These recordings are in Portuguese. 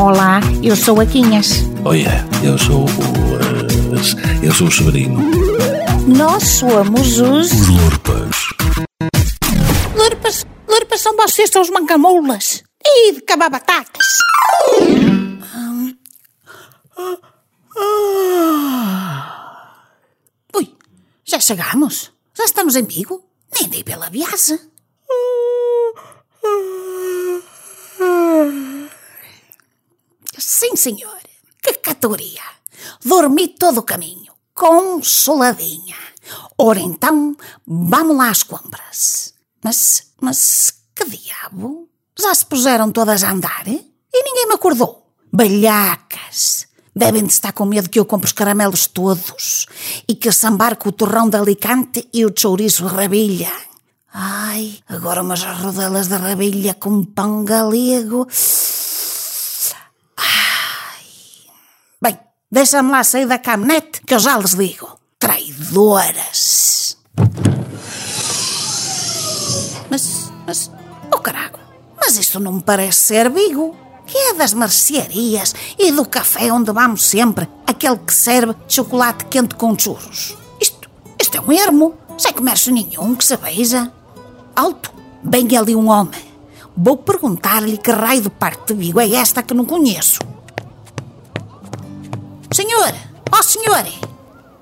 Olá, eu sou a Quinhas. Olha, eu sou o. eh, eu sou o Severino. Nós somos os. Os Lurpas. Lurpas, Lurpas são vocês, são os mancamoulas. E de cabar batatas. Ui, já chegamos? Já estamos em Vigo? Nem dei pela viagem. Sim, senhor. Que categoria. Dormi todo o caminho, consoladinha. Ora então, vamos lá às compras. Mas, mas, que diabo? Já se puseram todas a andar? E ninguém me acordou. Balhacas! Devem de estar com medo que eu compre os caramelos todos e que sambarque o torrão de Alicante e o chouriço rabilha. Ai, agora umas rodelas de rabilha com pão galego. Bem, deixa-me lá sair da caminhonete que eu já lhes digo. Traidoras! Mas, mas, oh carago, mas isto não me parece ser Vigo. Que é das mercearias e do café onde vamos sempre, aquele que serve chocolate quente com churros. Isto, isto é um ermo, sem comércio nenhum que se veja. Alto, vem ali um homem. Vou perguntar-lhe que raio de parte de Vigo é esta que não conheço. Senhor, ó senhor,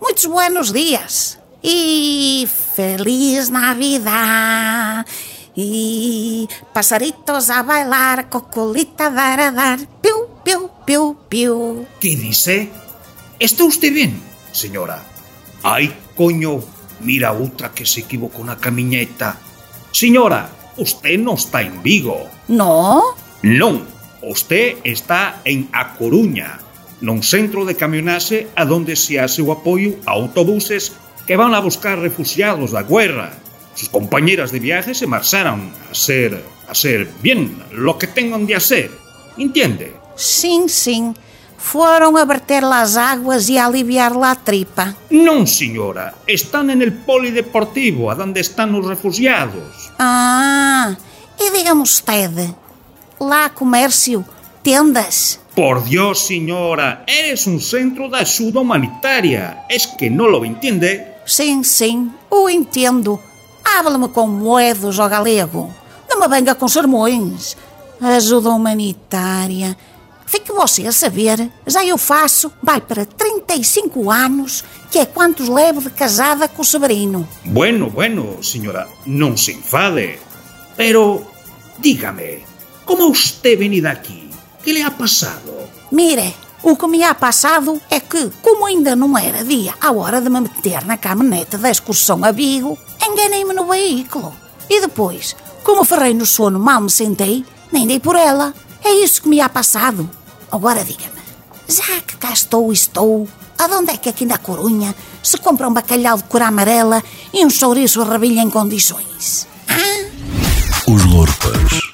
muitos buenos dias e feliz Navidad. E passaritos a bailar, cocolita dar a dar, piu, piu, piu, piu. ¿Qué dice? ¿Está usted bien, señora? Ay, coño, mira otra que se equivocó na camiñeta. Señora, usted no está en Vigo. No? Non, usted está en A Coruña, nun centro de camionaxe a donde se hace o apoio a autobuses que van a buscar refugiados da guerra. Sus compañeras de viaje se marcharon a ser, a ser bien lo que tengan de hacer. ¿Entiende? Sim, sim. Foram a verter lá as águas e a aliviar lá a tripa. Non, señora, están en el polideportivo, a donde están os refugiados. Ah, e diga-me usted, lá comércio, tendas. Por Dios, señora, eres un centro de ayuda humanitaria. ¿Es que no lo entiende? Sim, sim, o entendo. Habla-me com moedas ao galego. Não me venga com sermões. Ajuda humanitária. Fique você a saber, já eu faço, vai para 35 anos, que é quantos levo de casada com o Severino. Bueno, bueno, señora, non se enfade. Pero, dígame, ¿cómo usted venida aquí? ¿Qué le ha pasado? Mire, o que me ha passado é que, como ainda não era dia à hora de me meter na caminhonete da excursão a Vigo, enganei-me no veículo. E depois, como ferrei no sono mal me sentei, nem dei por ela. É isso que me ha passado. Agora diga-me, já que cá estou e estou, aonde é que aqui na Corunha se compra um bacalhau de cor amarela e um chouriço a rabilha em condições? Os Lurpas.